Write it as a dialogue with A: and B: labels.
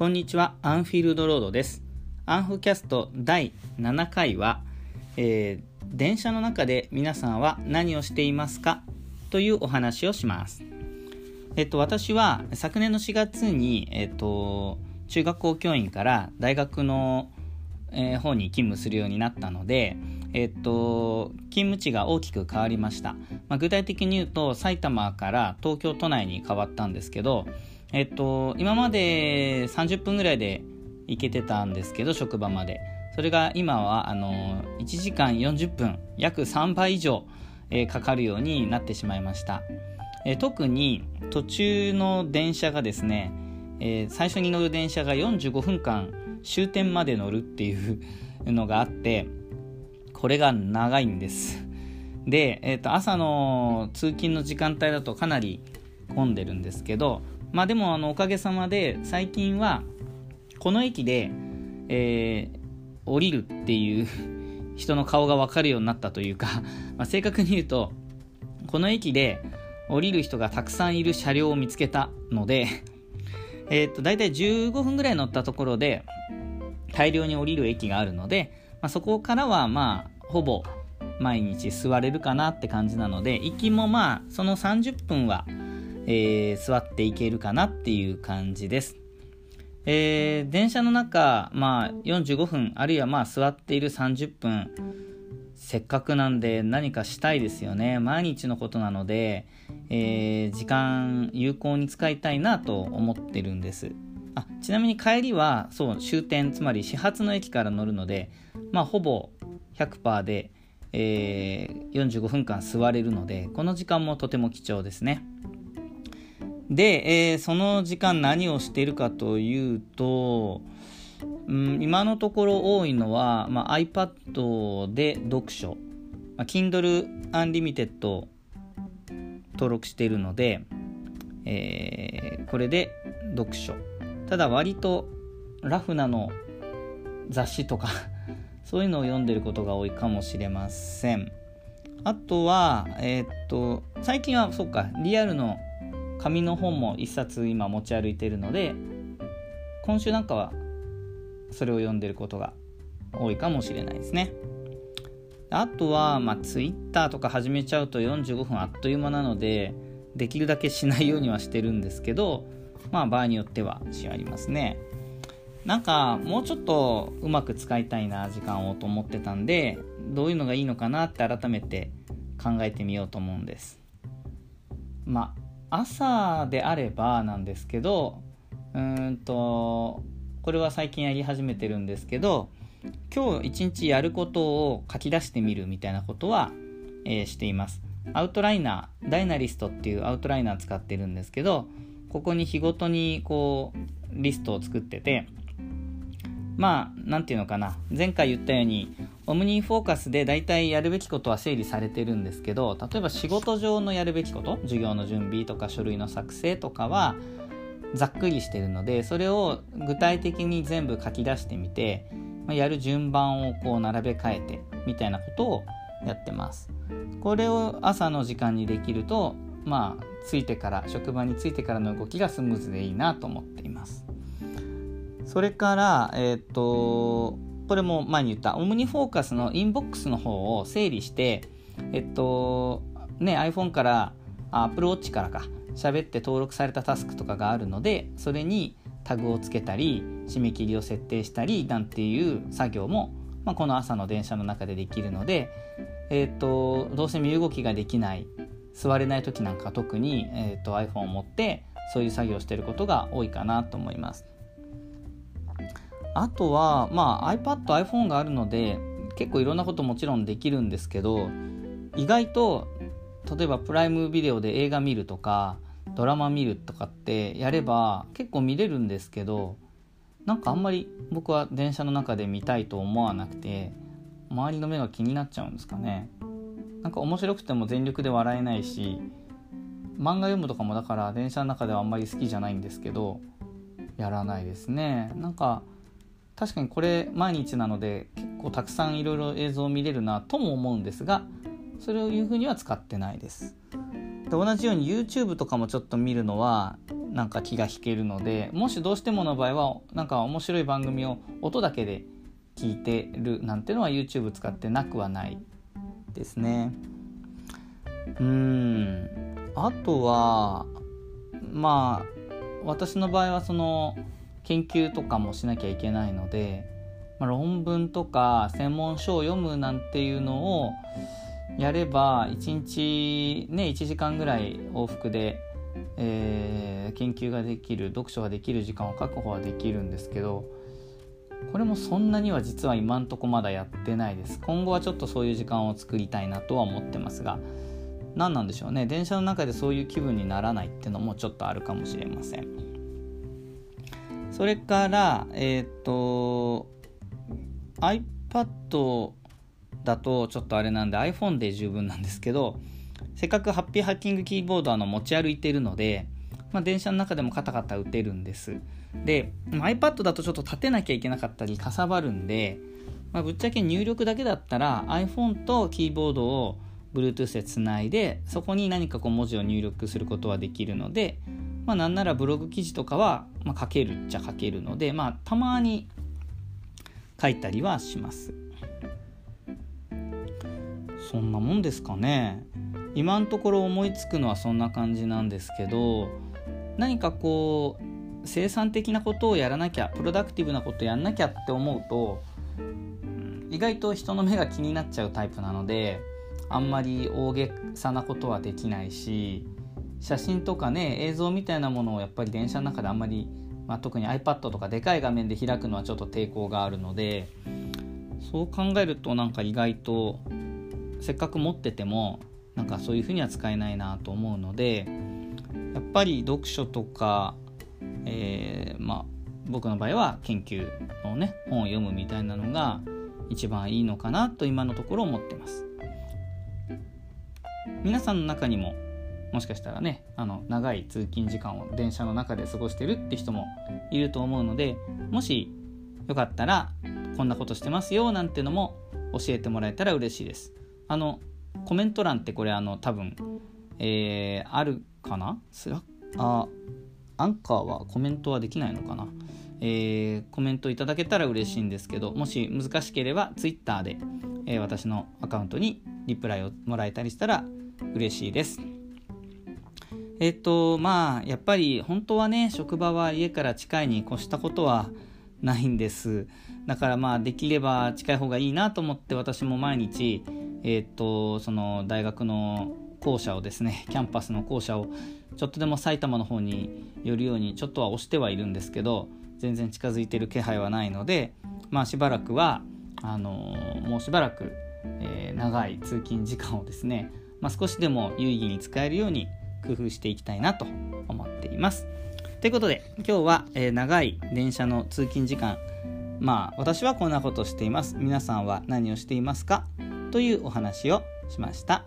A: こんにちは、アンフィールドロードです。アンフキャスト第7回は、えー、電車の中で皆さんは何をしていますか？というお話をします。えっと、私は昨年の4月に、えっと、中学校教員から大学の、えー、方に勤務するようになったので、えっと、勤務地が大きく変わりました。まあ、具体的に言うと、埼玉から東京都内に変わったんですけど、えっと、今まで30分ぐらいで行けてたんですけど、職場まで。それが今は、あの、1時間40分、約3倍以上、えー、かかるようになってしまいました。えー、特に途中の電車がですね、えー、最初に乗る電車が45分間終点まで乗るっていうのがあってこれが長いんです。で、えーと朝の通勤の時間帯だとかなり混んでるんですけどまあでもあのおかげさまで最近はこの駅で、えー、降りるっていう人の顔が分かるようになったというかまあ、正確に言うとこの駅で降りる人がたくさんいる車両を見つけたのでえっと大体15分ぐらい乗ったところで大量に降りる駅があるので、まあ、そこからはまあほぼ毎日座れるかなって感じなので行きもまあその30分はえー、座っていけるかなっていう感じです。えー、電車の中、まあ、45分あるいはまあ座っている30分せっかくなんで何かしたいですよね毎日のことなので、えー、時間有効に使いたいなと思ってるんですあちなみに帰りはそう終点つまり始発の駅から乗るのでまあほぼ100%で、えー、45分間座れるのでこの時間もとても貴重ですね。で、えー、その時間何をしているかというと、うん、今のところ多いのは、まあ、iPad で読書、まあ、Kindle Unlimited 登録しているので、えー、これで読書。ただ割とラフなの雑誌とかそういうのを読んでることが多いかもしれません。あとはえー、っと最近はそうかリアルの紙の本も1冊今持ち歩いてるので今週なんかはそれを読んでることが多いかもしれないですね。あとは、まあ、Twitter とか始めちゃうと45分あっという間なのでできるだけしないようにはしてるんですけどまあ場合によってはしありますね。なんかもうちょっとうまく使いたいな時間をと思ってたんでどういうのがいいのかなって改めて考えてみようと思うんです。まあ朝であればなんですけどうんとこれは最近やり始めてるんですけど今日一日やることを書き出してみるみたいなことは、えー、しています。アウトライナーダイナリストっていうアウトライナー使ってるんですけどここに日ごとにこうリストを作っててまあ何て言うのかな。前回言ったようにオムニフォーカスで大体やるべきことは整理されてるんですけど例えば仕事上のやるべきこと授業の準備とか書類の作成とかはざっくりしてるのでそれを具体的に全部書き出してみて、まあ、やる順番をこう並べ替えてみたいなことをやってます。これを朝の時間にできるとまあ着いてから職場に着いてからの動きがスムーズでいいなと思っています。それからえっ、とこれも前に言ったオムニフォーカスのインボックスの方を整理してえっとね iPhone から Apple Watch からか喋って登録されたタスクとかがあるのでそれにタグをつけたり締め切りを設定したりなんていう作業も、まあ、この朝の電車の中でできるので、えーと、どうせ身動きができない座れない時なんか特に、えーと iPhone を持ってそういう作業をしていることが多いかなと思います。あとは、まあ、iPad、iPhone があるので結構いろんなこともちろんできるんですけど意外と例えばプライムビデオで映画見るとかドラマ見るとかってやれば結構見れるんですけどなんかあんまり僕は電車の中で見たいと思わなくて周りの目が気になっちゃうんですかね。なんか面白くても全力で笑えないし漫画読むとかもだから電車の中ではあんまり好きじゃないんですけどやらないですね。なんか確かにこれ毎日なので結構たくさんいろいろ映像を見れるなとも思うんですがそういうふうには使ってないですで同じように YouTube とかもちょっと見るのはなんか気が引けるのでもしどうしてもの場合はなんか面白い番組を音だけで聞いてるなんてのは YouTube 使ってなくはないですね。うんあとはまあ私の場合はその研究とかもしなきゃいけないので、まあ、論文とか専門書を読むなんていうのをやれば1日ね1時間ぐらい往復で、えー、研究ができる読書ができる時間を確保はできるんですけどこれもそんなには実は今んとこまだやってないです。今後はちょっとそういう時間を作りたいなとは思ってますが何なんでしょうね。電車の中でそういう気分にならないっていうのもちょっとあるかもしれません。それからえっ、ー、と iPad だとちょっとあれなんで iPhone で十分なんですけどせっかくハッピーハッキングキーボードあの持ち歩いてるので、まあ、電車の中でもカタカタ打てるんです。で iPad だとちょっと立てなきゃいけなかったりかさばるんで、まあ、ぶっちゃけ入力だけだったら iPhone とキーボードを Bluetooth でつないでそこに何かこう文字を入力することはできるので、まあ、なんならブログ記事とかは、まあ書けるっちゃ書けるので、まあ、たまに書いたりはします。そんなもんですかね今のところ思いつくのはそんな感じなんですけど何かこう生産的なことをやらなきゃプロダクティブなことやんなきゃって思うと意外と人の目が気になっちゃうタイプなのであんまり大げさなことはできないし写真とかね映像みたいなものをやっぱり電車の中であんまり、まあ、特に iPad とかでかい画面で開くのはちょっと抵抗があるのでそう考えるとなんか意外とせっかく持っててもなんかそういうふうには使えないなと思うのでやっぱり読書とか、えー、まあ僕の場合は研究のね本を読むみたいなのが一番いいのかなと今のところ思ってます。皆さんの中にももしかしたらねあの長い通勤時間を電車の中で過ごしてるって人もいると思うのでもしよかったらこんなことしてますよなんてのも教えてもらえたら嬉しいです。あのコメント欄ってこれあの多分、えー、あるかな？スラあアンカーはコメントはできないのかな、えー、コメントいただけたら嬉しいんですけどもし難しければ Twitter で、えー、私のアカウントにリプライをもらえたりしたら嬉しいです。えっ、とまあやっぱり本当はね職場は家から近いに越したことはないんです。だからまあできれば近い方がいいなと思って私も毎日え、っとその大学の校舎をですねキャンパスの校舎をちょっとでも埼玉の方に寄るようにちょっとは押してはいるんですけど全然近づいてる気配はないのでまあしばらくはあの、もうしばらく、えー、長い通勤時間をですね、まあ、少しでも有意義に使えるように工夫していきたいなと思っています。ということで今日は、えー、長い電車の通勤時間まあ私はこんなことをしています皆さんは何をしていますか？というお話をしました。